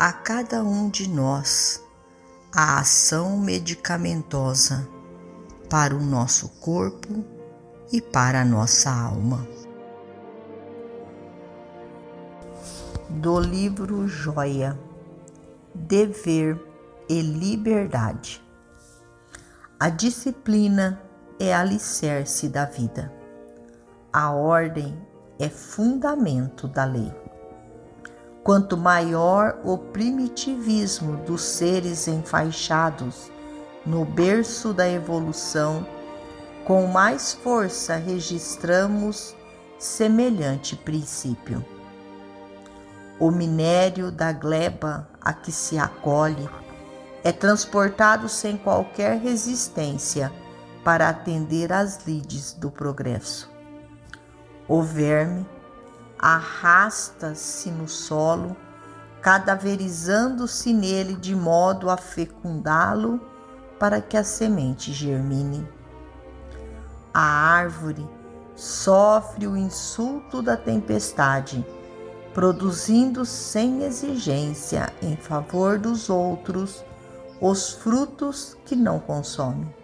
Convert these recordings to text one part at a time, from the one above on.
a cada um de nós a ação medicamentosa para o nosso corpo e para a nossa alma. Do livro Joia, Dever e Liberdade. A disciplina é alicerce da vida. A ordem é fundamento da lei. Quanto maior o primitivismo dos seres enfaixados no berço da evolução, com mais força registramos semelhante princípio. O minério da gleba a que se acolhe é transportado sem qualquer resistência para atender às lides do progresso. O verme arrasta-se no solo, cadaverizando-se nele de modo a fecundá-lo para que a semente germine. A árvore sofre o insulto da tempestade, produzindo sem exigência em favor dos outros os frutos que não consome.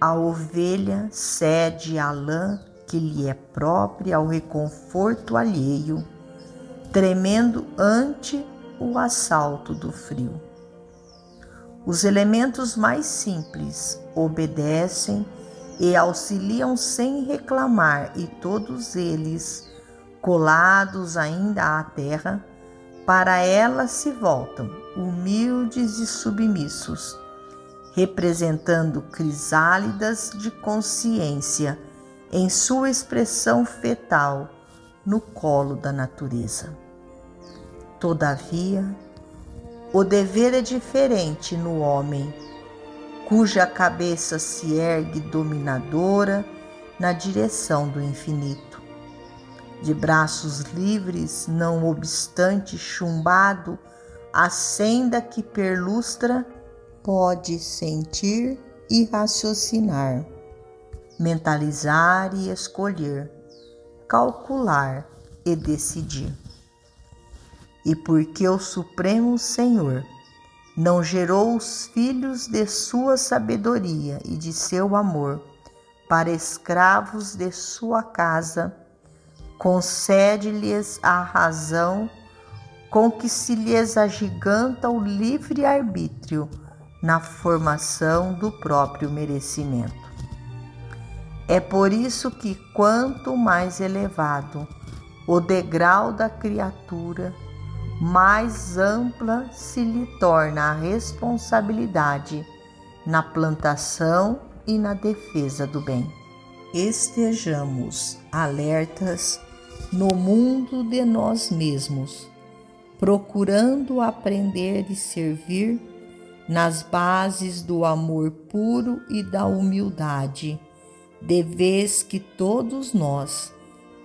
A ovelha cede à lã que lhe é própria ao reconforto alheio, tremendo ante o assalto do frio. Os elementos mais simples obedecem e auxiliam sem reclamar, e todos eles, colados ainda à terra, para ela se voltam, humildes e submissos, representando crisálidas de consciência em sua expressão fetal no colo da natureza. Todavia, o dever é diferente no homem, cuja cabeça se ergue dominadora na direção do infinito. De braços livres, não obstante chumbado, a senda que perlustra pode sentir e raciocinar mentalizar e escolher, calcular e decidir. E porque o Supremo Senhor não gerou os filhos de sua sabedoria e de seu amor para escravos de sua casa, concede-lhes a razão com que se lhes agiganta o livre arbítrio na formação do próprio merecimento. É por isso que, quanto mais elevado o degrau da criatura, mais ampla se lhe torna a responsabilidade na plantação e na defesa do bem. Estejamos alertas no mundo de nós mesmos, procurando aprender e servir nas bases do amor puro e da humildade de vez que todos nós,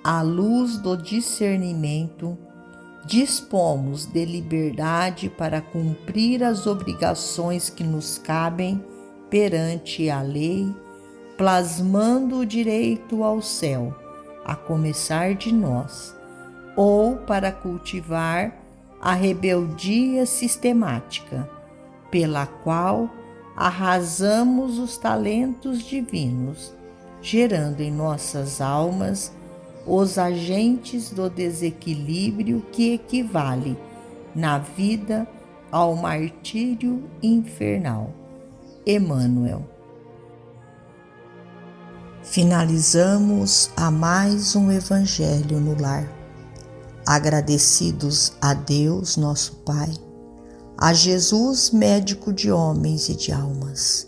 à luz do discernimento, dispomos de liberdade para cumprir as obrigações que nos cabem perante a lei, plasmando o direito ao céu, a começar de nós, ou para cultivar a rebeldia sistemática, pela qual arrasamos os talentos divinos gerando em nossas almas os agentes do desequilíbrio que equivale na vida ao martírio infernal. Emmanuel. Finalizamos a mais um Evangelho no Lar. Agradecidos a Deus, nosso Pai, a Jesus, médico de homens e de almas,